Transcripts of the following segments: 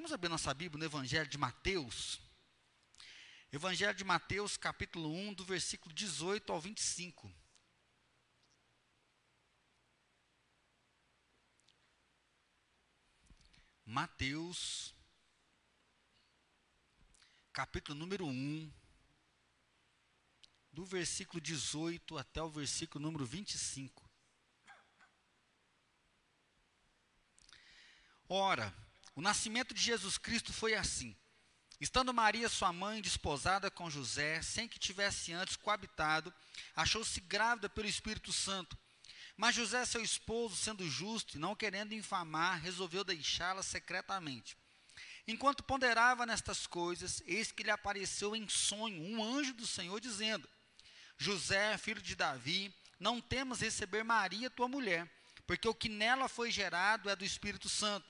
Vamos abrir nossa Bíblia no Evangelho de Mateus. Evangelho de Mateus, capítulo 1, do versículo 18 ao 25. Mateus, capítulo número 1, do versículo 18 até o versículo número 25. Ora, o nascimento de Jesus Cristo foi assim. Estando Maria, sua mãe, desposada com José, sem que tivesse antes coabitado, achou-se grávida pelo Espírito Santo. Mas José, seu esposo, sendo justo e não querendo infamar, resolveu deixá-la secretamente. Enquanto ponderava nestas coisas, eis que lhe apareceu em sonho um anjo do Senhor, dizendo: José, filho de Davi, não temas receber Maria, tua mulher, porque o que nela foi gerado é do Espírito Santo.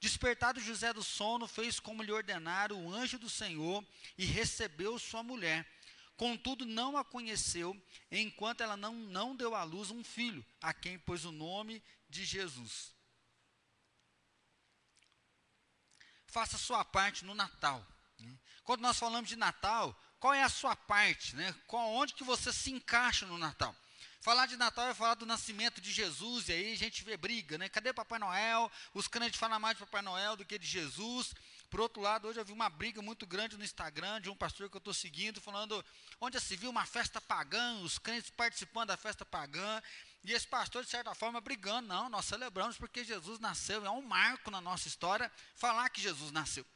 Despertado José do sono, fez como lhe ordenara o anjo do Senhor e recebeu sua mulher. Contudo, não a conheceu, enquanto ela não, não deu à luz um filho, a quem pôs o nome de Jesus. Faça sua parte no Natal. Né? Quando nós falamos de Natal, qual é a sua parte? Né? Qual, onde que você se encaixa no Natal? Falar de Natal é falar do nascimento de Jesus, e aí a gente vê briga, né? Cadê Papai Noel? Os crentes falam mais de Papai Noel do que de Jesus. Por outro lado, hoje eu vi uma briga muito grande no Instagram de um pastor que eu estou seguindo, falando onde se viu uma festa pagã, os crentes participando da festa pagã, e esse pastor, de certa forma, brigando. Não, nós celebramos porque Jesus nasceu, é um marco na nossa história falar que Jesus nasceu.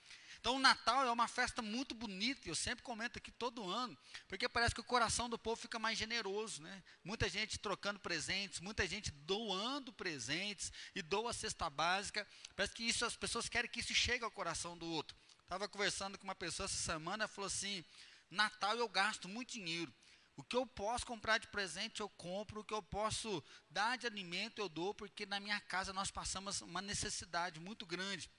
Então, o Natal é uma festa muito bonita, eu sempre comento aqui todo ano, porque parece que o coração do povo fica mais generoso, né? Muita gente trocando presentes, muita gente doando presentes e doa a cesta básica. Parece que isso as pessoas querem que isso chegue ao coração do outro. Estava conversando com uma pessoa essa semana, falou assim: Natal eu gasto muito dinheiro. O que eu posso comprar de presente, eu compro. O que eu posso dar de alimento, eu dou, porque na minha casa nós passamos uma necessidade muito grande.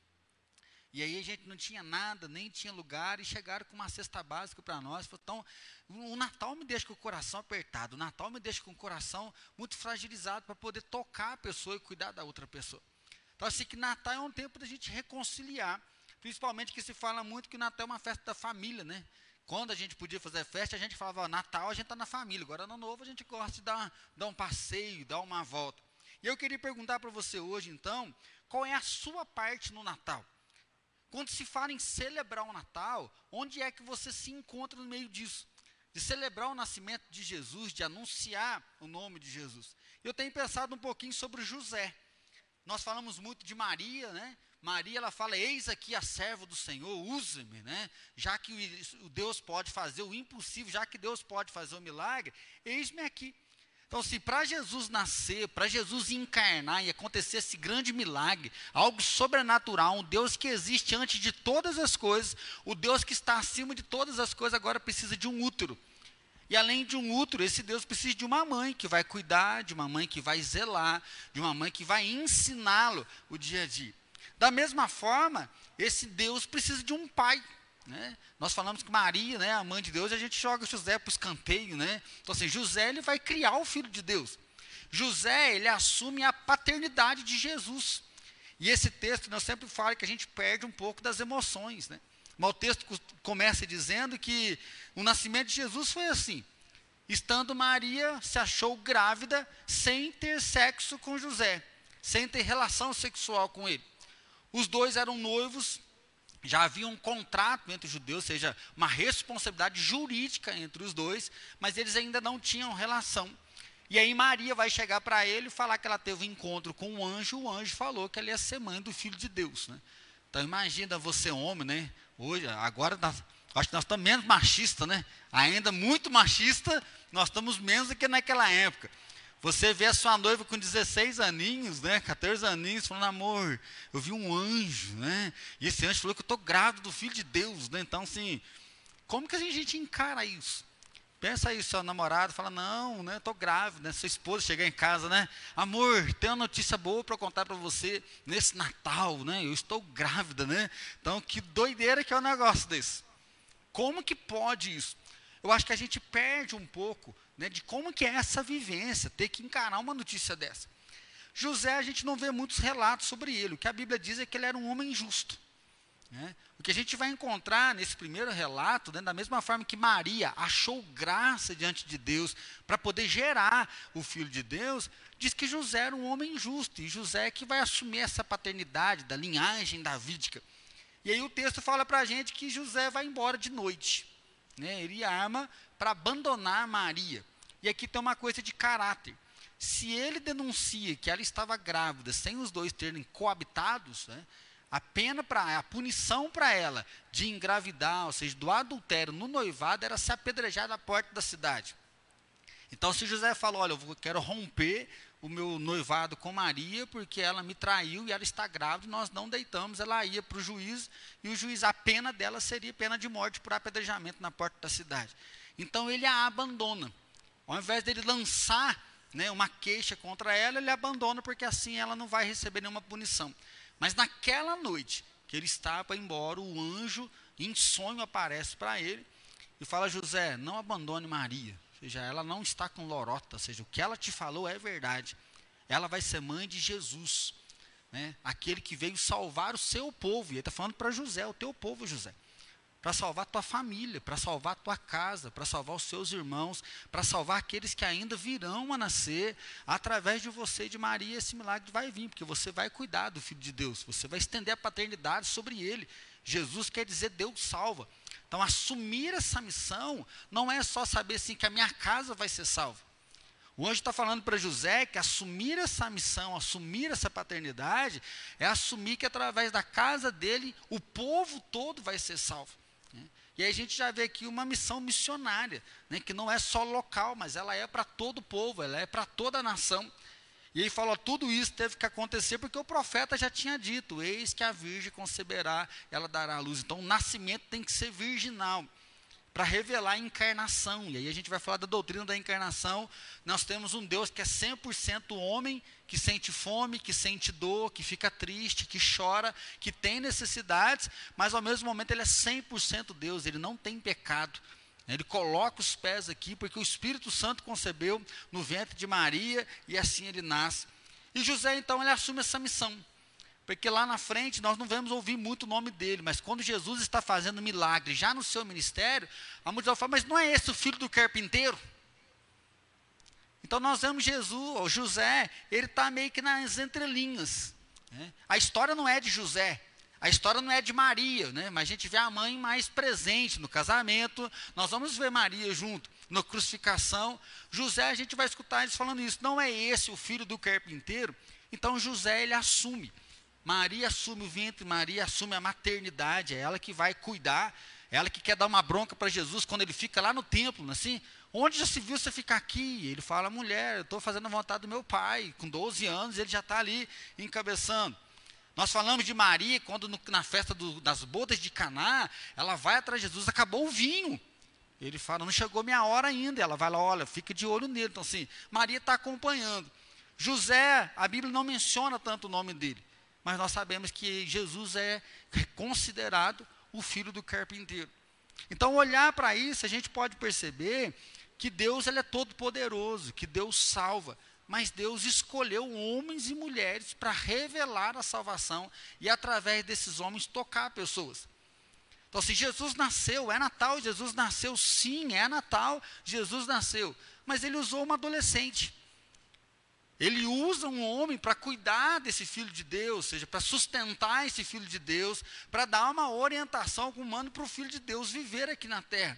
E aí a gente não tinha nada, nem tinha lugar, e chegaram com uma cesta básica para nós. Então, o Natal me deixa com o coração apertado, o Natal me deixa com o coração muito fragilizado para poder tocar a pessoa e cuidar da outra pessoa. Então, assim que Natal é um tempo da gente reconciliar, principalmente que se fala muito que o Natal é uma festa da família, né? Quando a gente podia fazer festa, a gente falava, ó, Natal a gente está na família, agora no novo a gente gosta de dar, dar um passeio, dar uma volta. E eu queria perguntar para você hoje, então, qual é a sua parte no Natal? Quando se fala em celebrar o Natal, onde é que você se encontra no meio disso? De celebrar o nascimento de Jesus, de anunciar o nome de Jesus. Eu tenho pensado um pouquinho sobre José. Nós falamos muito de Maria, né? Maria, ela fala: Eis aqui a serva do Senhor, use-me, né? Já que o Deus pode fazer o impossível, já que Deus pode fazer o milagre, eis-me aqui. Então, se para Jesus nascer, para Jesus encarnar e acontecer esse grande milagre, algo sobrenatural, um Deus que existe antes de todas as coisas, o Deus que está acima de todas as coisas agora precisa de um útero. E além de um útero, esse Deus precisa de uma mãe que vai cuidar, de uma mãe que vai zelar, de uma mãe que vai ensiná-lo o dia a dia. Da mesma forma, esse Deus precisa de um pai. Né? Nós falamos que Maria, né, a mãe de Deus, a gente joga José para o escanteio. Né? Então, assim, José ele vai criar o filho de Deus. José ele assume a paternidade de Jesus. E esse texto, eu sempre falo que a gente perde um pouco das emoções. Né? Mas o texto começa dizendo que o nascimento de Jesus foi assim. Estando Maria se achou grávida sem ter sexo com José, sem ter relação sexual com ele. Os dois eram noivos, já havia um contrato entre os judeus, ou seja, uma responsabilidade jurídica entre os dois, mas eles ainda não tinham relação. E aí Maria vai chegar para ele e falar que ela teve um encontro com um anjo, o anjo falou que ela ia ser mãe do filho de Deus. Né? Então imagina você homem, né? Hoje, agora nós, acho que nós estamos menos machistas, né? Ainda muito machista, nós estamos menos do que naquela época. Você vê a sua noiva com 16 aninhos, né, 14 aninhos, falando, amor, eu vi um anjo, né? E esse anjo falou que eu estou grávida do filho de Deus, né? Então, assim, como que a gente encara isso? Pensa aí, seu namorado fala, não, né, estou grávida, né? Sua esposa chegar em casa, né? Amor, tem uma notícia boa para contar para você nesse Natal, né? Eu estou grávida, né? Então, que doideira que é o um negócio desse. Como que pode isso? Eu acho que a gente perde um pouco né, de como que é essa vivência, ter que encarar uma notícia dessa. José, a gente não vê muitos relatos sobre ele. O que a Bíblia diz é que ele era um homem justo. Né? O que a gente vai encontrar nesse primeiro relato, né, da mesma forma que Maria achou graça diante de Deus para poder gerar o filho de Deus, diz que José era um homem justo, e José é que vai assumir essa paternidade da linhagem davídica. E aí o texto fala para a gente que José vai embora de noite. Né? Ele arma para abandonar Maria. E aqui tem uma coisa de caráter. Se ele denuncia que ela estava grávida sem os dois terem coabitados, né, a pena para a punição para ela de engravidar, ou seja, do adultério no noivado era se apedrejar na porta da cidade. Então, se José falou, olha, eu quero romper o meu noivado com Maria, porque ela me traiu e ela está grávida, nós não deitamos, ela ia para o juiz, e o juiz, a pena dela seria pena de morte por apedrejamento na porta da cidade. Então ele a abandona. Ao invés dele lançar né, uma queixa contra ela, ele abandona, porque assim ela não vai receber nenhuma punição. Mas naquela noite que ele está para embora, o anjo em sonho aparece para ele e fala: José, não abandone Maria. Ou seja, ela não está com lorota, ou seja, o que ela te falou é verdade. Ela vai ser mãe de Jesus, né? aquele que veio salvar o seu povo. E ele está falando para José, o teu povo, José para salvar tua família, para salvar tua casa, para salvar os seus irmãos, para salvar aqueles que ainda virão a nascer através de você e de Maria. Esse milagre vai vir, porque você vai cuidar do Filho de Deus, você vai estender a paternidade sobre ele. Jesus quer dizer Deus salva. Então, assumir essa missão não é só saber assim que a minha casa vai ser salva. O anjo está falando para José que assumir essa missão, assumir essa paternidade, é assumir que através da casa dele o povo todo vai ser salvo. E aí a gente já vê aqui uma missão missionária, né, que não é só local, mas ela é para todo o povo, ela é para toda a nação. E ele falou: tudo isso teve que acontecer porque o profeta já tinha dito: eis que a virgem conceberá, ela dará a luz. Então o nascimento tem que ser virginal para revelar a encarnação. E aí a gente vai falar da doutrina da encarnação. Nós temos um Deus que é 100% homem, que sente fome, que sente dor, que fica triste, que chora, que tem necessidades, mas ao mesmo momento ele é 100% Deus, ele não tem pecado. Ele coloca os pés aqui porque o Espírito Santo concebeu no ventre de Maria e assim ele nasce. E José então ele assume essa missão. Porque lá na frente nós não vamos ouvir muito o nome dele, mas quando Jesus está fazendo milagre já no seu ministério, a multidão fala, mas não é esse o filho do carpinteiro? Então nós vemos Jesus, ou José, ele está meio que nas entrelinhas. Né? A história não é de José, a história não é de Maria, né? mas a gente vê a mãe mais presente no casamento, nós vamos ver Maria junto, na crucificação. José, a gente vai escutar eles falando isso, não é esse o filho do carpinteiro? Então José, ele assume. Maria assume o ventre, Maria assume a maternidade, é ela que vai cuidar, é ela que quer dar uma bronca para Jesus quando ele fica lá no templo, assim, onde já se viu você ficar aqui? Ele fala, mulher, eu estou fazendo a vontade do meu pai, com 12 anos, ele já está ali encabeçando. Nós falamos de Maria, quando no, na festa do, das bodas de Caná, ela vai atrás de Jesus, acabou o vinho. Ele fala, não chegou minha hora ainda. Ela vai lá, olha, fica de olho nele. Então, assim, Maria está acompanhando. José, a Bíblia não menciona tanto o nome dele mas nós sabemos que Jesus é considerado o filho do carpinteiro. Então, olhar para isso, a gente pode perceber que Deus ele é todo poderoso, que Deus salva, mas Deus escolheu homens e mulheres para revelar a salvação e através desses homens tocar pessoas. Então, se Jesus nasceu, é Natal, Jesus nasceu, sim, é Natal, Jesus nasceu, mas ele usou uma adolescente. Ele usa um homem para cuidar desse filho de Deus, ou seja, para sustentar esse filho de Deus, para dar uma orientação humana para o filho de Deus viver aqui na terra.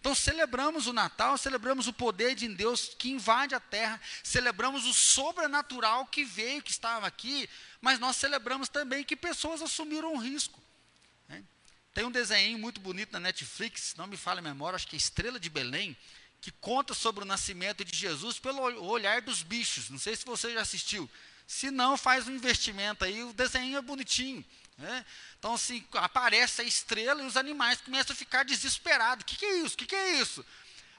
Então celebramos o Natal, celebramos o poder de Deus que invade a terra, celebramos o sobrenatural que veio, que estava aqui, mas nós celebramos também que pessoas assumiram um risco. Né? Tem um desenho muito bonito na Netflix, não me fala a memória, acho que é Estrela de Belém, que conta sobre o nascimento de Jesus pelo olhar dos bichos. Não sei se você já assistiu. Se não, faz um investimento aí, o desenho é bonitinho. Né? Então, assim, aparece a estrela e os animais começam a ficar desesperados. O que, que é isso? O que, que é isso?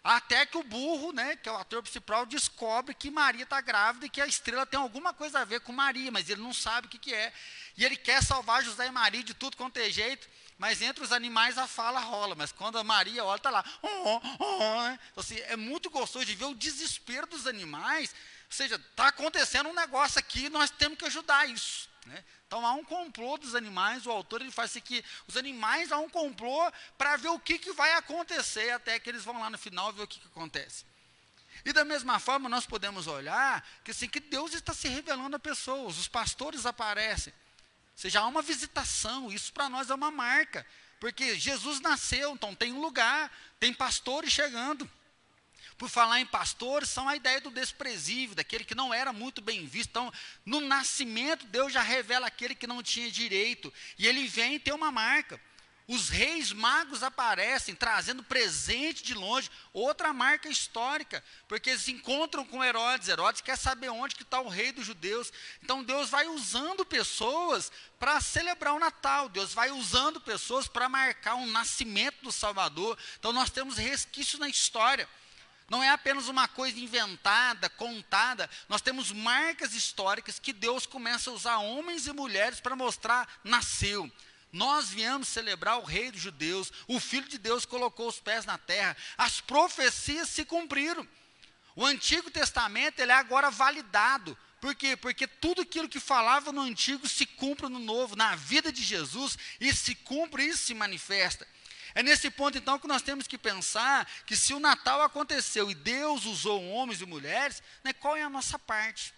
Até que o burro, né, que é o ator principal, descobre que Maria está grávida e que a estrela tem alguma coisa a ver com Maria, mas ele não sabe o que, que é. E ele quer salvar José e Maria de tudo quanto é jeito, mas entre os animais a fala rola. Mas quando a Maria olha, está lá. Oh, oh, oh, então, assim, é muito gostoso de ver o desespero dos animais. Ou seja, está acontecendo um negócio aqui, nós temos que ajudar isso. Né? Então há um complô dos animais, o autor ele faz assim que os animais há um complô para ver o que, que vai acontecer, até que eles vão lá no final ver o que, que acontece. E da mesma forma nós podemos olhar que assim que Deus está se revelando a pessoas, os pastores aparecem. Seja, há uma visitação, isso para nós é uma marca, porque Jesus nasceu, então tem um lugar, tem pastores chegando. Por falar em pastores, são a ideia do desprezível, daquele que não era muito bem visto. Então, no nascimento, Deus já revela aquele que não tinha direito. E ele vem ter uma marca. Os reis magos aparecem trazendo presente de longe, outra marca histórica, porque eles se encontram com Herodes. Herodes quer saber onde que está o rei dos judeus. Então Deus vai usando pessoas para celebrar o Natal. Deus vai usando pessoas para marcar o nascimento do Salvador. Então nós temos resquícios na história. Não é apenas uma coisa inventada, contada. Nós temos marcas históricas que Deus começa a usar homens e mulheres para mostrar nasceu. Nós viemos celebrar o rei dos judeus, o filho de Deus colocou os pés na terra. As profecias se cumpriram. O Antigo Testamento ele é agora validado. Por quê? Porque tudo aquilo que falava no Antigo se cumpre no Novo, na vida de Jesus, e se cumpre e se manifesta. É nesse ponto, então, que nós temos que pensar que se o Natal aconteceu e Deus usou homens e mulheres, né, qual é a nossa parte?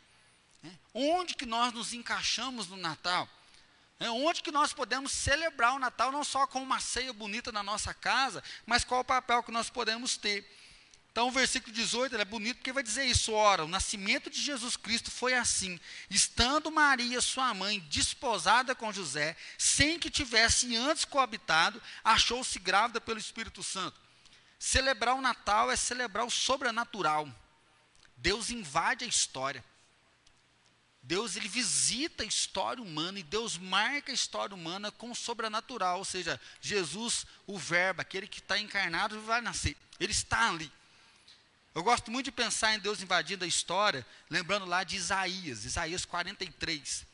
Né? Onde que nós nos encaixamos no Natal? É onde que nós podemos celebrar o Natal, não só com uma ceia bonita na nossa casa, mas qual o papel que nós podemos ter. Então, o versículo 18 é bonito porque vai dizer isso. Ora, o nascimento de Jesus Cristo foi assim: estando Maria, sua mãe, desposada com José, sem que tivesse antes coabitado, achou-se grávida pelo Espírito Santo. Celebrar o Natal é celebrar o sobrenatural. Deus invade a história. Deus ele visita a história humana e Deus marca a história humana com o sobrenatural, ou seja, Jesus, o Verbo, aquele que está encarnado, vai nascer. Ele está ali. Eu gosto muito de pensar em Deus invadindo a história, lembrando lá de Isaías, Isaías 43.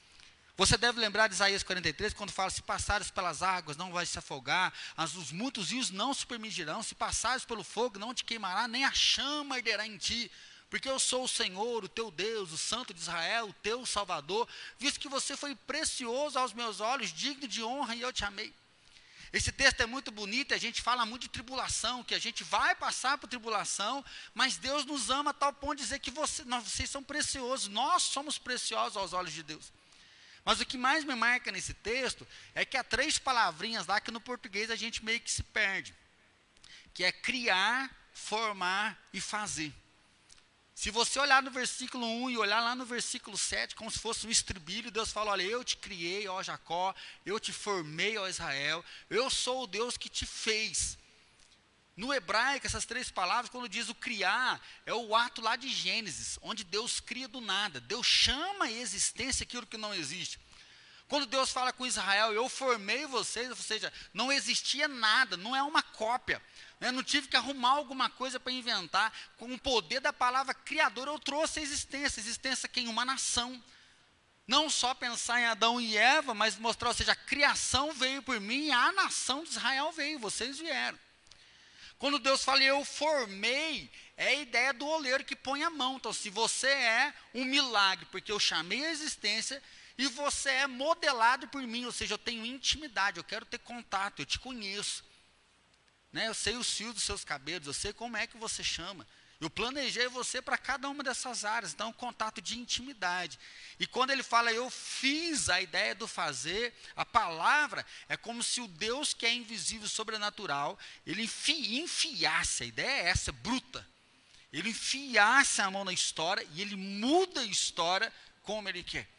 Você deve lembrar de Isaías 43, quando fala: Se passares pelas águas, não vais se afogar, as, os muitos rios não se permitirão, se passares pelo fogo, não te queimará, nem a chama arderá em ti. Porque eu sou o Senhor, o teu Deus, o Santo de Israel, o teu Salvador, visto que você foi precioso aos meus olhos, digno de honra, e eu te amei. Esse texto é muito bonito, a gente fala muito de tribulação, que a gente vai passar por tribulação, mas Deus nos ama a tal ponto de dizer que você, nós, vocês são preciosos, nós somos preciosos aos olhos de Deus. Mas o que mais me marca nesse texto é que há três palavrinhas lá que no português a gente meio que se perde, que é criar, formar e fazer. Se você olhar no versículo 1 e olhar lá no versículo 7, como se fosse um estribilho, Deus fala: Olha, eu te criei, ó Jacó, eu te formei, ó Israel, eu sou o Deus que te fez. No hebraico, essas três palavras, quando diz o criar, é o ato lá de Gênesis, onde Deus cria do nada. Deus chama a existência aquilo que não existe. Quando Deus fala com Israel, eu formei vocês, ou seja, não existia nada, não é uma cópia. Eu não tive que arrumar alguma coisa para inventar. Com o poder da palavra criadora, eu trouxe a existência. A existência que em uma nação. Não só pensar em Adão e Eva, mas mostrar, ou seja, a criação veio por mim, a nação de Israel veio, vocês vieram. Quando Deus fala, eu formei, é a ideia do oleiro que põe a mão. Então, se você é um milagre, porque eu chamei a existência, e você é modelado por mim, ou seja, eu tenho intimidade, eu quero ter contato, eu te conheço. Né? Eu sei os fios dos seus cabelos, eu sei como é que você chama. Eu planejei você para cada uma dessas áreas, então, um contato de intimidade. E quando ele fala, eu fiz a ideia do fazer, a palavra é como se o Deus que é invisível, sobrenatural, ele enfi, enfiasse, a ideia é essa, bruta. Ele enfiasse a mão na história e ele muda a história como ele quer.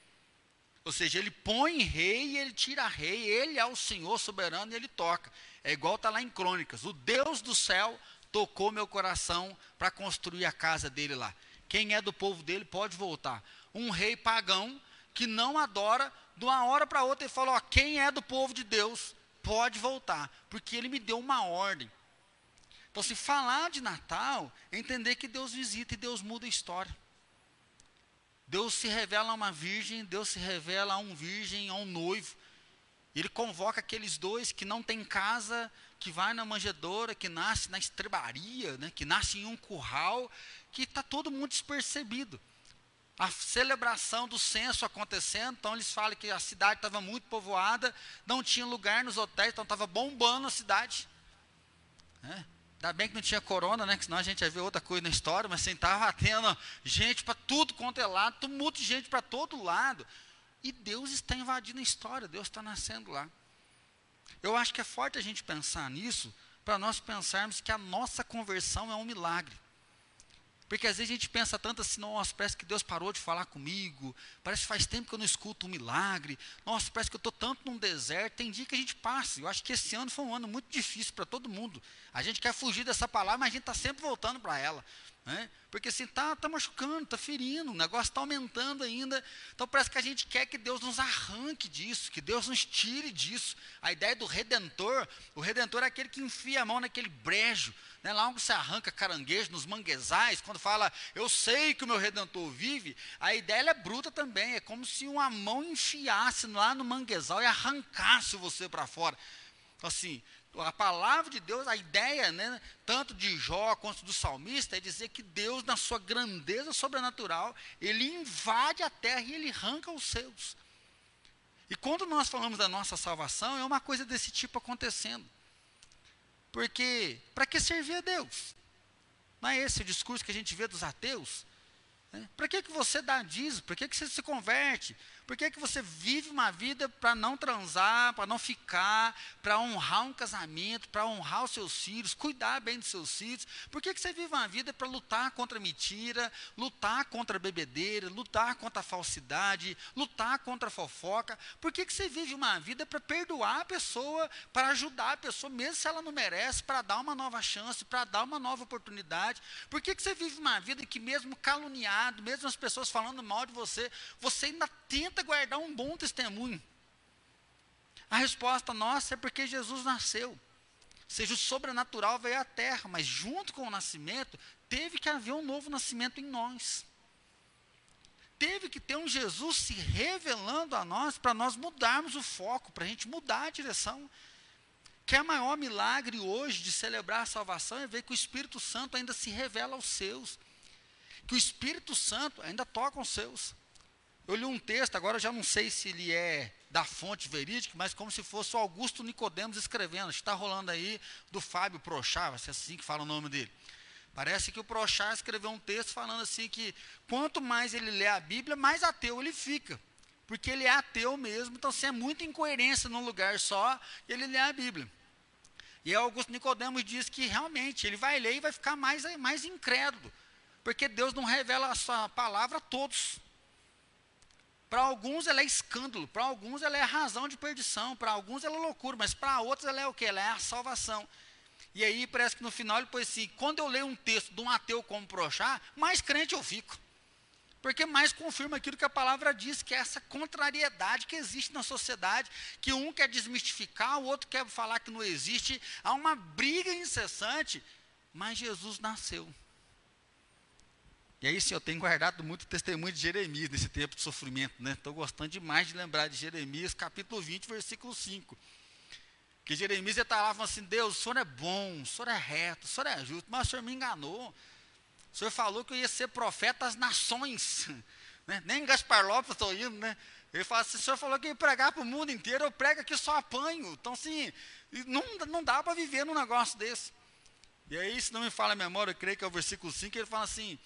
Ou seja, ele põe rei e ele tira rei, ele é o Senhor soberano e ele toca. É igual está lá em Crônicas: o Deus do céu tocou meu coração para construir a casa dele lá. Quem é do povo dele pode voltar. Um rei pagão que não adora, de uma hora para outra ele falou: ó, quem é do povo de Deus pode voltar, porque ele me deu uma ordem. Então, se falar de Natal, é entender que Deus visita e Deus muda a história. Deus se revela a uma virgem, Deus se revela a um virgem, a um noivo. Ele convoca aqueles dois que não têm casa, que vai na manjedoura, que nasce na estrebaria, né, que nasce em um curral, que está todo mundo despercebido. A celebração do censo acontecendo, então eles falam que a cidade estava muito povoada, não tinha lugar nos hotéis, então estava bombando a cidade. Né? Ainda bem que não tinha corona, né? Que senão a gente ia ver outra coisa na história, mas assim, estava tendo gente para tudo quanto é lado, tumulto de gente para todo lado. E Deus está invadindo a história, Deus está nascendo lá. Eu acho que é forte a gente pensar nisso, para nós pensarmos que a nossa conversão é um milagre. Porque às vezes a gente pensa tanto assim, nossa, parece que Deus parou de falar comigo, parece que faz tempo que eu não escuto um milagre, nossa, parece que eu estou tanto num deserto, tem dia que a gente passa. Eu acho que esse ano foi um ano muito difícil para todo mundo. A gente quer fugir dessa palavra, mas a gente está sempre voltando para ela. Né? Porque assim, está tá machucando, está ferindo, o negócio está aumentando ainda. Então parece que a gente quer que Deus nos arranque disso, que Deus nos tire disso. A ideia do redentor, o redentor é aquele que enfia a mão naquele brejo, né? lá onde você arranca caranguejo, nos manguezais, quando fala, eu sei que o meu redentor vive, a ideia é bruta também, é como se uma mão enfiasse lá no manguezal e arrancasse você para fora. Então, assim, a palavra de Deus, a ideia, né, tanto de Jó quanto do salmista, é dizer que Deus, na sua grandeza sobrenatural, ele invade a terra e ele arranca os seus. E quando nós falamos da nossa salvação, é uma coisa desse tipo acontecendo. Porque, para que servir a Deus? Não é esse o discurso que a gente vê dos ateus? Né? Para que, que você dá dízimo? Para que, que você se converte? Por que, que você vive uma vida para não transar, para não ficar, para honrar um casamento, para honrar os seus filhos, cuidar bem dos seus filhos? Por que, que você vive uma vida para lutar contra a mentira, lutar contra a bebedeira, lutar contra a falsidade, lutar contra a fofoca? Por que, que você vive uma vida para perdoar a pessoa, para ajudar a pessoa, mesmo se ela não merece, para dar uma nova chance, para dar uma nova oportunidade? Por que, que você vive uma vida que, mesmo caluniado, mesmo as pessoas falando mal de você, você ainda tenta tenta guardar um bom testemunho. A resposta nossa é porque Jesus nasceu. Seja, o sobrenatural veio à terra, mas junto com o nascimento, teve que haver um novo nascimento em nós. Teve que ter um Jesus se revelando a nós para nós mudarmos o foco, para a gente mudar a direção. Que é o maior milagre hoje de celebrar a salvação é ver que o Espírito Santo ainda se revela aos seus. Que o Espírito Santo ainda toca os seus. Eu li um texto, agora já não sei se ele é da fonte verídica, mas como se fosse o Augusto Nicodemos escrevendo. Está rolando aí do Fábio Prochá, vai ser assim que fala o nome dele. Parece que o Prochá escreveu um texto falando assim que quanto mais ele lê a Bíblia, mais ateu ele fica. Porque ele é ateu mesmo, então se é muita incoerência num lugar só, ele lê a Bíblia. E Augusto Nicodemos diz que realmente ele vai ler e vai ficar mais, mais incrédulo. Porque Deus não revela a sua palavra a todos. Para alguns ela é escândalo, para alguns ela é razão de perdição, para alguns ela é loucura, mas para outros ela é o que? Ela é a salvação. E aí parece que no final ele pôs assim, quando eu leio um texto de um ateu como Prochá, mais crente eu fico. Porque mais confirma aquilo que a palavra diz, que é essa contrariedade que existe na sociedade, que um quer desmistificar, o outro quer falar que não existe, há uma briga incessante, mas Jesus nasceu. E aí sim, eu tenho guardado muito testemunho de Jeremias nesse tempo de sofrimento, né? Estou gostando demais de lembrar de Jeremias, capítulo 20, versículo 5. Que Jeremias está lá falando assim, Deus, o Senhor é bom, o Senhor é reto, o Senhor é justo, mas o Senhor me enganou. O Senhor falou que eu ia ser profeta às nações. Né? Nem Gaspar Lopes estou indo, né? Ele fala assim, o Senhor falou que ia pregar para o mundo inteiro, eu prego aqui só apanho. Então, assim, não, não dá para viver num negócio desse. E aí, se não me fala a memória, eu creio que é o versículo 5, ele fala assim,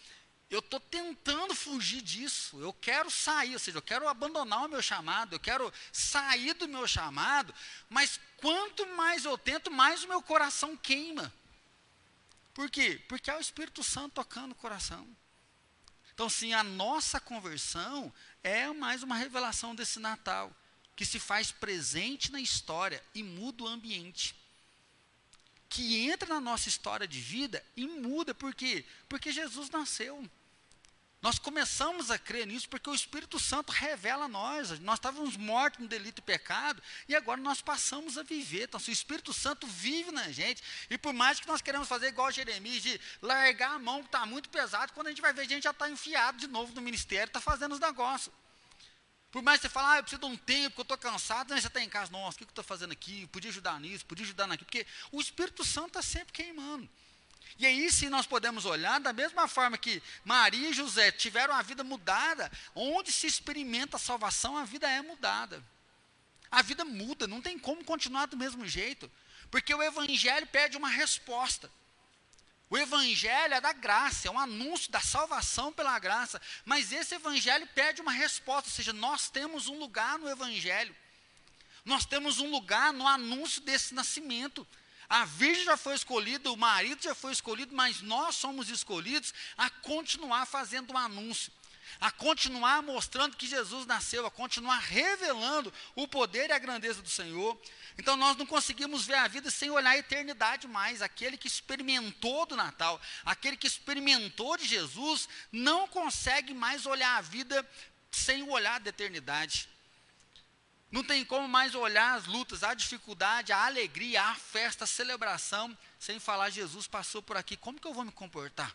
eu estou tentando fugir disso, eu quero sair, ou seja, eu quero abandonar o meu chamado, eu quero sair do meu chamado, mas quanto mais eu tento, mais o meu coração queima. Por quê? Porque é o Espírito Santo tocando o coração. Então, sim, a nossa conversão é mais uma revelação desse Natal, que se faz presente na história e muda o ambiente. Que entra na nossa história de vida e muda, por quê? Porque Jesus nasceu. Nós começamos a crer nisso porque o Espírito Santo revela a nós. Nós estávamos mortos no delito e pecado e agora nós passamos a viver. Então, se o Espírito Santo vive na gente, e por mais que nós queremos fazer igual Jeremias, de largar a mão que está muito pesado, quando a gente vai ver, a gente já está enfiado de novo no ministério, está fazendo os negócios. Por mais que você fale, ah, eu preciso de um tempo, que eu estou cansado, você está em casa, nossa, o que eu estou fazendo aqui? Podia ajudar nisso, podia ajudar naquilo, porque o Espírito Santo está sempre queimando. E aí sim nós podemos olhar da mesma forma que Maria e José tiveram a vida mudada, onde se experimenta a salvação, a vida é mudada. A vida muda, não tem como continuar do mesmo jeito, porque o evangelho pede uma resposta. O evangelho é da graça, é um anúncio da salvação pela graça, mas esse evangelho pede uma resposta, ou seja, nós temos um lugar no evangelho. Nós temos um lugar no anúncio desse nascimento. A virgem já foi escolhida, o marido já foi escolhido, mas nós somos escolhidos a continuar fazendo um anúncio, a continuar mostrando que Jesus nasceu, a continuar revelando o poder e a grandeza do Senhor. Então nós não conseguimos ver a vida sem olhar a eternidade mais. Aquele que experimentou do Natal, aquele que experimentou de Jesus, não consegue mais olhar a vida sem o olhar da eternidade. Não tem como mais olhar as lutas, a dificuldade, a alegria, a festa, a celebração, sem falar Jesus passou por aqui. Como que eu vou me comportar?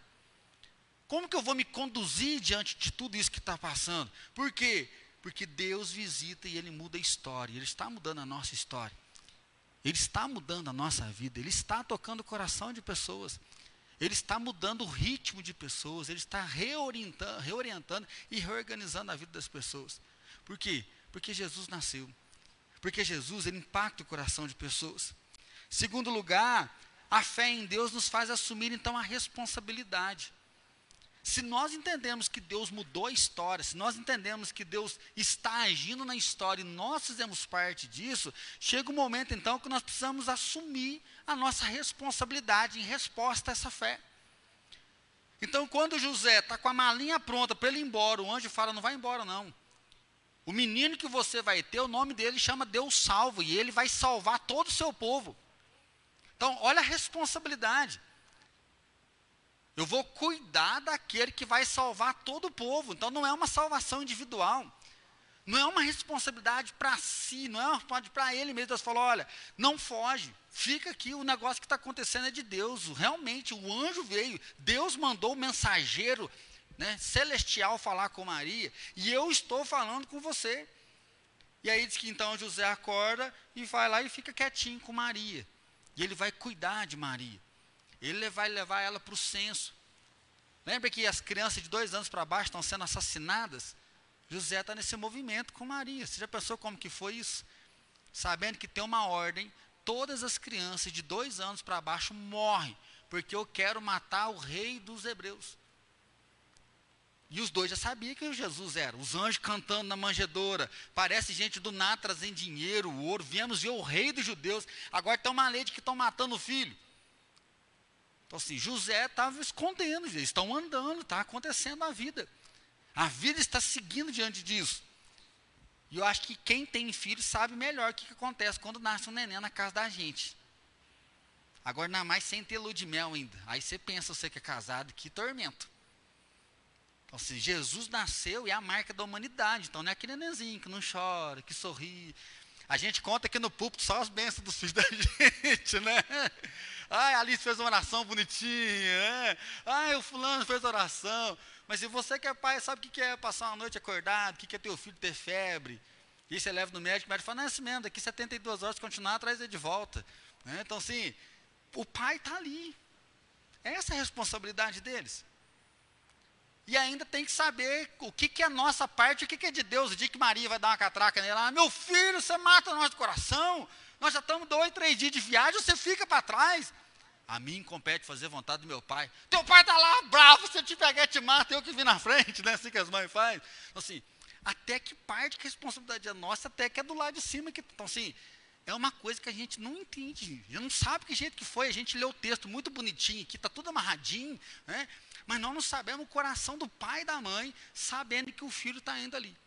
Como que eu vou me conduzir diante de tudo isso que está passando? Por quê? Porque Deus visita e Ele muda a história. Ele está mudando a nossa história. Ele está mudando a nossa vida. Ele está tocando o coração de pessoas. Ele está mudando o ritmo de pessoas. Ele está reorientando, reorientando e reorganizando a vida das pessoas. Por quê? Porque Jesus nasceu. Porque Jesus ele impacta o coração de pessoas. Segundo lugar, a fé em Deus nos faz assumir então a responsabilidade. Se nós entendemos que Deus mudou a história, se nós entendemos que Deus está agindo na história e nós fizemos parte disso, chega um momento então que nós precisamos assumir a nossa responsabilidade em resposta a essa fé. Então, quando José está com a malinha pronta para ele ir embora, o anjo fala: não vai embora, não. O menino que você vai ter, o nome dele chama Deus Salvo, e ele vai salvar todo o seu povo. Então, olha a responsabilidade. Eu vou cuidar daquele que vai salvar todo o povo. Então, não é uma salvação individual. Não é uma responsabilidade para si, não é uma responsabilidade para ele mesmo. Deus falou: olha, não foge, fica aqui, o negócio que está acontecendo é de Deus. Realmente, o anjo veio, Deus mandou o mensageiro né, celestial falar com Maria, e eu estou falando com você. E aí diz que então José acorda e vai lá e fica quietinho com Maria. E ele vai cuidar de Maria. Ele vai levar ela para o censo. Lembra que as crianças de dois anos para baixo estão sendo assassinadas? José está nesse movimento com Maria. Você já pensou como que foi isso? Sabendo que tem uma ordem, todas as crianças de dois anos para baixo morrem, porque eu quero matar o rei dos hebreus. E os dois já sabiam que Jesus era. Os anjos cantando na manjedoura. Parece gente do nada trazendo dinheiro, ouro. Viemos ver o rei dos judeus. Agora tem uma lei de que estão matando o filho. Então, assim, José estava escondendo. Eles estão andando, está acontecendo a vida. A vida está seguindo diante disso. E eu acho que quem tem filho sabe melhor o que, que acontece quando nasce um neném na casa da gente. Agora, ainda mais sem ter lua de mel ainda. Aí você pensa, você que é casado, que tormento. Então, assim, Jesus nasceu e é a marca da humanidade. Então, não é aquele nenenzinho que não chora, que sorri. A gente conta aqui no púlpito só as bênçãos dos filhos da gente, né? Ai, a Alice fez uma oração bonitinha. Né? Ai, o fulano fez oração. Mas se você que é pai, sabe o que é passar uma noite acordado, o que é ter o filho ter febre. E você leva no médico, o médico fala, não é assim mesmo, daqui 72 horas, continuar, traz ele de volta. Né? Então, assim, o pai está ali. Essa é a responsabilidade deles. E ainda tem que saber o que, que é nossa parte, o que, que é de Deus. O dia que Maria vai dar uma catraca nele lá, meu filho, você mata o nosso coração. Nós já estamos dois, três dias de viagem, você fica para trás. A mim compete fazer vontade do meu pai. Teu pai está lá, bravo, se eu te pegar, te mata, eu que vim na frente, né? Assim que as mães fazem. Então, assim, até que parte que a responsabilidade é nossa, até que é do lado de cima. Que, então, assim, é uma coisa que a gente não entende. A gente não sabe que jeito que foi. A gente lê o texto muito bonitinho aqui, está tudo amarradinho, né? Mas nós não sabemos o coração do pai e da mãe, sabendo que o filho está indo ali.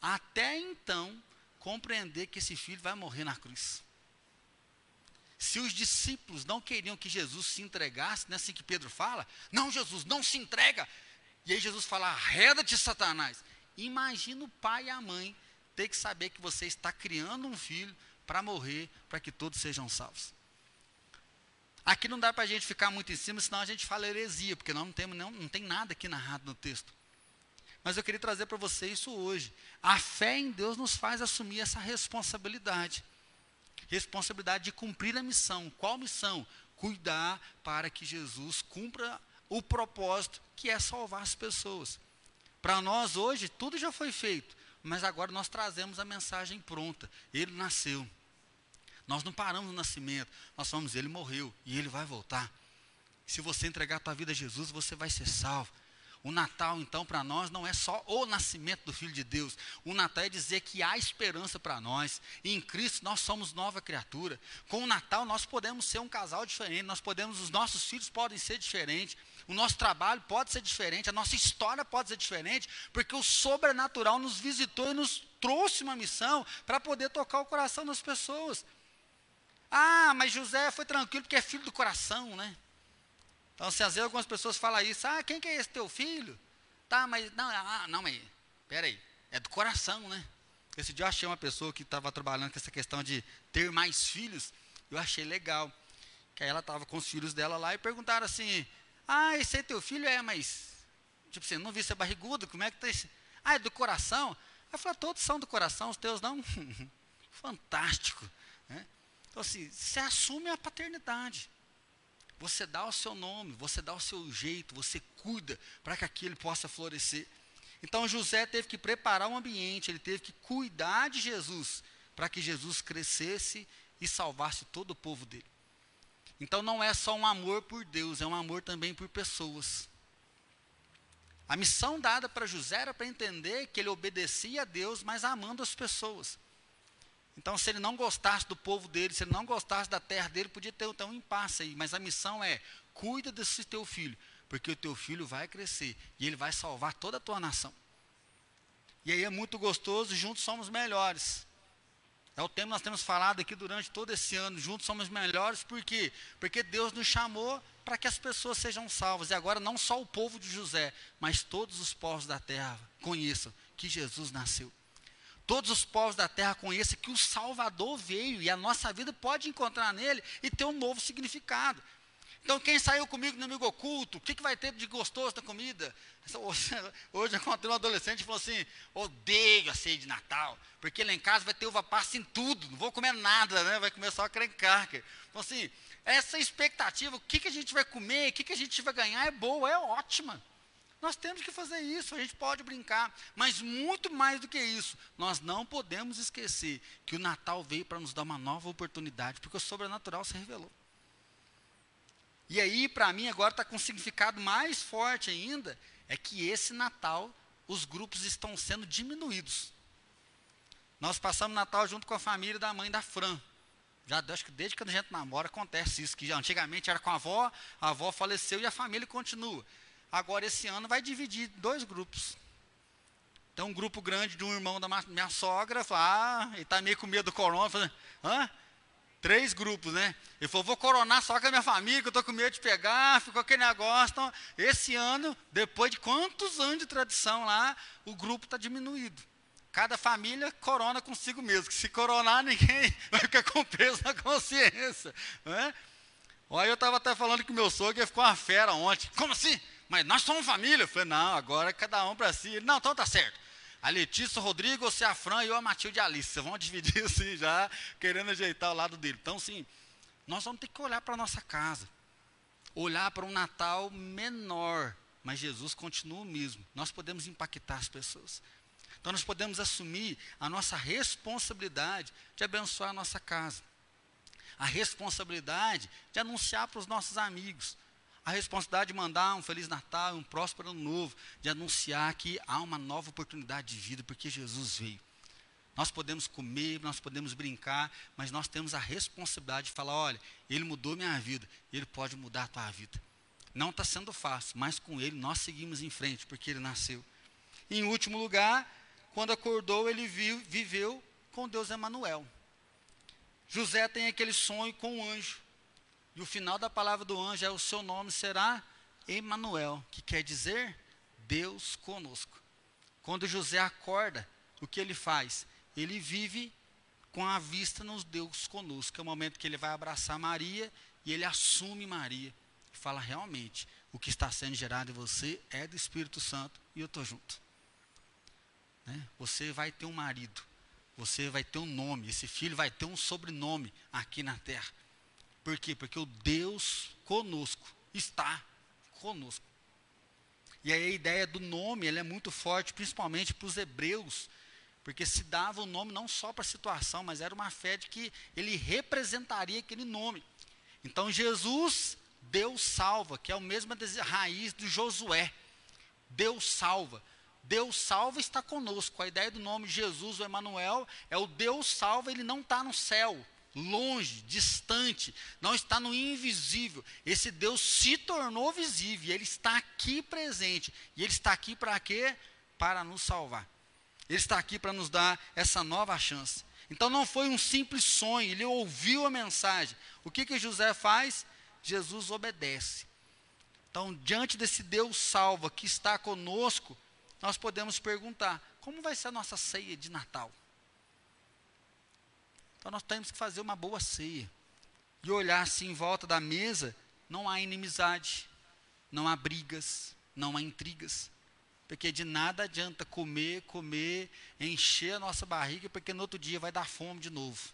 Até então, compreender que esse filho vai morrer na cruz. Se os discípulos não queriam que Jesus se entregasse, não é assim que Pedro fala? Não, Jesus, não se entrega. E aí Jesus fala: arreda-te, Satanás. Imagina o pai e a mãe ter que saber que você está criando um filho para morrer, para que todos sejam salvos. Aqui não dá para a gente ficar muito em cima, senão a gente fala heresia, porque nós não, temos, não, não tem nada aqui narrado no texto. Mas eu queria trazer para você isso hoje. A fé em Deus nos faz assumir essa responsabilidade. Responsabilidade de cumprir a missão. Qual missão? Cuidar para que Jesus cumpra o propósito que é salvar as pessoas. Para nós hoje, tudo já foi feito, mas agora nós trazemos a mensagem pronta. Ele nasceu. Nós não paramos no nascimento, nós falamos, ele morreu e ele vai voltar. Se você entregar a tua vida a Jesus, você vai ser salvo. O Natal, então, para nós não é só o nascimento do Filho de Deus. O Natal é dizer que há esperança para nós. E em Cristo nós somos nova criatura. Com o Natal nós podemos ser um casal diferente, nós podemos, os nossos filhos podem ser diferentes, o nosso trabalho pode ser diferente, a nossa história pode ser diferente, porque o sobrenatural nos visitou e nos trouxe uma missão para poder tocar o coração das pessoas. Ah, mas José foi tranquilo porque é filho do coração, né? Então, se às vezes algumas pessoas falam isso, ah, quem que é esse teu filho? Tá, mas, não, ah, não, mas, peraí, é do coração, né? Esse dia eu achei uma pessoa que estava trabalhando com essa questão de ter mais filhos, eu achei legal. Que aí ela estava com os filhos dela lá e perguntaram assim, ah, esse é teu filho? É, mas, tipo assim, não vi ser barrigudo, como é que tá esse? Ah, é do coração? Eu falei, todos são do coração, os teus não? Fantástico. Né? Então, assim, você assume a paternidade. Você dá o seu nome, você dá o seu jeito, você cuida para que aquilo possa florescer. Então José teve que preparar um ambiente, ele teve que cuidar de Jesus, para que Jesus crescesse e salvasse todo o povo dele. Então não é só um amor por Deus, é um amor também por pessoas. A missão dada para José era para entender que ele obedecia a Deus, mas amando as pessoas. Então, se ele não gostasse do povo dele, se ele não gostasse da terra dele, podia ter um impasse aí. Mas a missão é: cuida desse teu filho, porque o teu filho vai crescer e ele vai salvar toda a tua nação. E aí é muito gostoso, juntos somos melhores. É o tema que nós temos falado aqui durante todo esse ano. Juntos somos melhores, por quê? Porque Deus nos chamou para que as pessoas sejam salvas. E agora não só o povo de José, mas todos os povos da terra conheçam que Jesus nasceu todos os povos da terra conheçam que o Salvador veio e a nossa vida pode encontrar nele e ter um novo significado. Então, quem saiu comigo no amigo oculto, o que, que vai ter de gostoso na comida? Hoje eu encontrei um adolescente e falou assim: odeio a ceia de Natal, porque lá em casa vai ter uva passa em tudo, não vou comer nada, né? vai comer só crencar. Então, assim, essa expectativa, o que, que a gente vai comer, o que, que a gente vai ganhar é boa, é ótima. Nós temos que fazer isso, a gente pode brincar, mas muito mais do que isso, nós não podemos esquecer que o Natal veio para nos dar uma nova oportunidade, porque o sobrenatural se revelou. E aí, para mim, agora está com um significado mais forte ainda, é que esse Natal, os grupos estão sendo diminuídos. Nós passamos Natal junto com a família da mãe da Fran. Já acho que desde que a gente namora acontece isso, que antigamente era com a avó, a avó faleceu e a família continua. Agora, esse ano, vai dividir dois grupos. Então, um grupo grande de um irmão da minha sogra, fala, ah, ele está meio com medo do corona. Fala, hã? Três grupos, né? Ele falou, vou coronar só com a minha família, que eu estou com medo de pegar, ficou aquele negócio. Então, esse ano, depois de quantos anos de tradição lá, o grupo está diminuído. Cada família corona consigo mesmo, que se coronar, ninguém vai ficar com peso na consciência. Né? Olha, eu estava até falando que meu sogro ficou uma fera ontem. Como assim? mas nós somos família. Eu falei, não, agora é cada um para si. Ele, não, então tá certo. A Letícia, o Rodrigo, você a Fran e eu a Matilde Alice. Vocês vão dividir assim já, querendo ajeitar o lado dele. Então, sim, nós vamos ter que olhar para a nossa casa. Olhar para um Natal menor. Mas Jesus continua o mesmo. Nós podemos impactar as pessoas. Então, nós podemos assumir a nossa responsabilidade de abençoar a nossa casa. A responsabilidade de anunciar para os nossos amigos a responsabilidade de mandar um Feliz Natal, um próspero ano novo, de anunciar que há uma nova oportunidade de vida, porque Jesus veio. Nós podemos comer, nós podemos brincar, mas nós temos a responsabilidade de falar: olha, Ele mudou minha vida, Ele pode mudar a tua vida. Não está sendo fácil, mas com Ele nós seguimos em frente, porque Ele nasceu. Em último lugar, quando acordou, ele viu, viveu com Deus Emanuel. José tem aquele sonho com o anjo. E o final da palavra do anjo é: o seu nome será Emanuel, que quer dizer Deus conosco. Quando José acorda, o que ele faz? Ele vive com a vista nos Deus conosco. É o momento que ele vai abraçar Maria e ele assume Maria. E fala: realmente, o que está sendo gerado em você é do Espírito Santo e eu estou junto. Né? Você vai ter um marido, você vai ter um nome, esse filho vai ter um sobrenome aqui na terra. Por quê? Porque o Deus conosco está conosco. E aí a ideia do nome é muito forte, principalmente para os hebreus, porque se dava o nome não só para a situação, mas era uma fé de que ele representaria aquele nome. Então Jesus, Deus salva, que é a mesma raiz do Josué. Deus salva. Deus salva está conosco. A ideia do nome Jesus, o Emanuel, é o Deus salva, ele não está no céu, longe, distante, não está no invisível. Esse Deus se tornou visível, ele está aqui presente. E ele está aqui para quê? Para nos salvar. Ele está aqui para nos dar essa nova chance. Então não foi um simples sonho, ele ouviu a mensagem. O que que José faz? Jesus obedece. Então, diante desse Deus salva que está conosco, nós podemos perguntar: como vai ser a nossa ceia de Natal? Então nós temos que fazer uma boa ceia. E olhar assim em volta da mesa, não há inimizade, não há brigas, não há intrigas. Porque de nada adianta comer, comer, encher a nossa barriga, porque no outro dia vai dar fome de novo.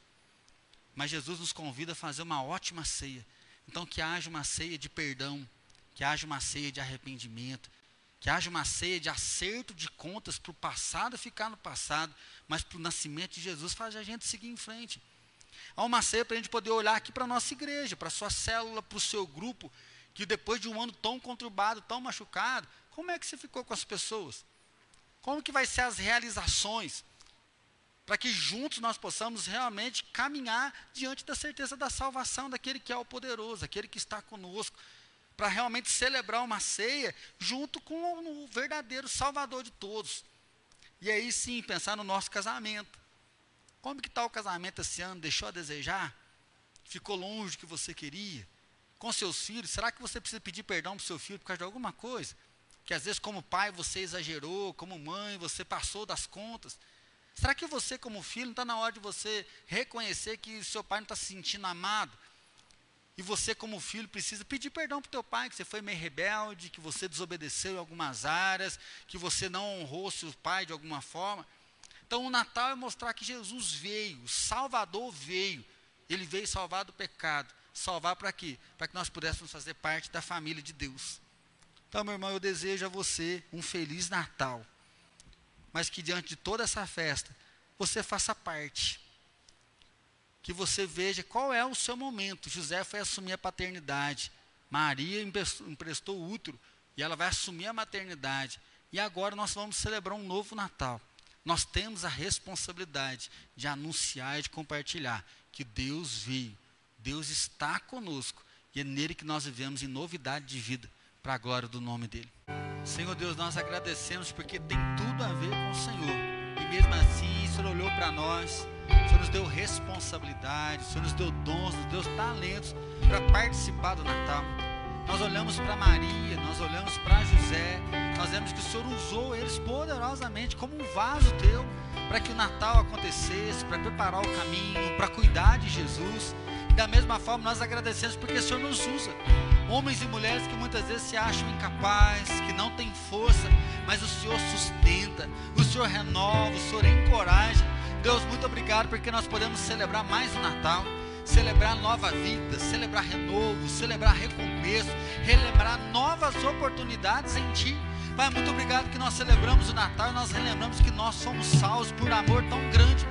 Mas Jesus nos convida a fazer uma ótima ceia. Então que haja uma ceia de perdão, que haja uma ceia de arrependimento, que haja uma ceia de acerto de contas para o passado ficar no passado, mas para o nascimento de Jesus faz a gente seguir em frente. Há uma ceia para a gente poder olhar aqui para a nossa igreja, para a sua célula, para o seu grupo, que depois de um ano tão conturbado, tão machucado, como é que você ficou com as pessoas? Como que vai ser as realizações? Para que juntos nós possamos realmente caminhar diante da certeza da salvação daquele que é o poderoso, aquele que está conosco, para realmente celebrar uma ceia junto com o verdadeiro Salvador de todos. E aí sim, pensar no nosso casamento. Como que está o casamento esse ano? Deixou a desejar? Ficou longe do que você queria? Com seus filhos, será que você precisa pedir perdão para o seu filho por causa de alguma coisa? Que às vezes como pai você exagerou, como mãe você passou das contas. Será que você como filho não está na hora de você reconhecer que seu pai não está se sentindo amado? E você, como filho, precisa pedir perdão para o teu pai, que você foi meio rebelde, que você desobedeceu em algumas áreas, que você não honrou seu pai de alguma forma. Então, o Natal é mostrar que Jesus veio, o Salvador veio. Ele veio salvar do pecado. Salvar para quê? Para que nós pudéssemos fazer parte da família de Deus. Então, meu irmão, eu desejo a você um feliz Natal. Mas que diante de toda essa festa, você faça parte que você veja qual é o seu momento. José foi assumir a paternidade, Maria emprestou o útero e ela vai assumir a maternidade. E agora nós vamos celebrar um novo Natal. Nós temos a responsabilidade de anunciar e de compartilhar que Deus veio, Deus está conosco e é nele que nós vivemos em novidade de vida, para a glória do nome dele. Senhor Deus, nós agradecemos porque tem tudo a ver com o Senhor. E mesmo assim, o Senhor olhou para nós o Senhor nos deu responsabilidade, o Senhor nos deu dons, nos deu talentos para participar do Natal. Nós olhamos para Maria, nós olhamos para José, nós vemos que o Senhor usou eles poderosamente como um vaso teu para que o Natal acontecesse, para preparar o caminho, para cuidar de Jesus. E da mesma forma, nós agradecemos porque o Senhor nos usa. Homens e mulheres que muitas vezes se acham incapazes, que não têm força, mas o Senhor sustenta, o Senhor renova, o Senhor encoraja. Deus, muito obrigado porque nós podemos celebrar mais o Natal, celebrar nova vida, celebrar renovo, celebrar recomeço, relembrar novas oportunidades em Ti. Pai, muito obrigado que nós celebramos o Natal e nós relembramos que nós somos salvos por amor tão grande.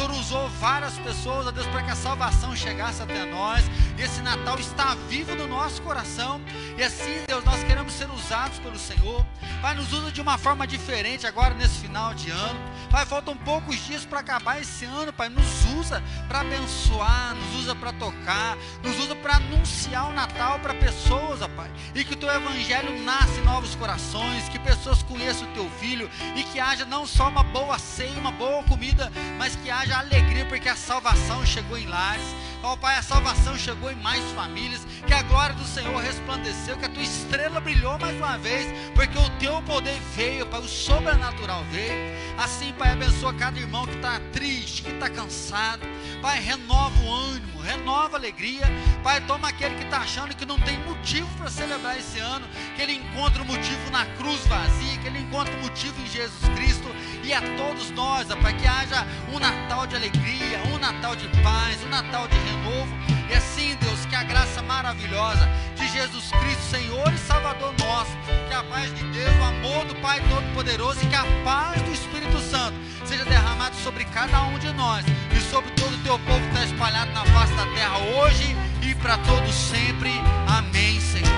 Senhor usou várias pessoas, ó Deus, para que a salvação chegasse até nós. Esse Natal está vivo no nosso coração. E assim, Deus, nós queremos ser usados pelo Senhor. Pai, nos usa de uma forma diferente agora nesse final de ano. Pai, faltam poucos dias para acabar esse ano, Pai. Nos usa para abençoar, nos usa para tocar, nos usa para anunciar o Natal para pessoas, ó Pai. E que o teu evangelho nasça em novos corações, que pessoas conheçam o teu filho e que haja não só uma boa ceia, uma boa comida, mas que haja haja alegria, porque a salvação chegou em lares. Ó Pai, a salvação chegou em mais famílias, que a glória do Senhor resplandeceu, que a tua estrela brilhou mais uma vez, porque o teu poder veio, Pai, o sobrenatural veio. Assim, Pai, abençoa cada irmão que está triste, que está cansado. Pai, renova o ânimo, renova a alegria. Pai, toma aquele que está achando que não tem motivo para celebrar esse ano, que ele encontre o motivo na cruz vazia, que ele encontre o motivo em Jesus Cristo e a todos nós, Pai, que haja um Natal de alegria, um Natal de paz, um Natal de renovo. E assim, Deus, que a graça maravilhosa de Jesus Cristo, Senhor e Salvador nosso, que a paz de Deus, o amor do Pai Todo-Poderoso e que a paz do Espírito Santo seja derramado sobre cada um de nós e sobre todo o teu povo que está espalhado na face da terra hoje e para todos sempre. Amém, Senhor.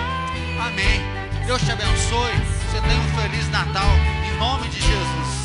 Amém. Deus te abençoe. Você tenha um feliz Natal. Em nome de Jesus.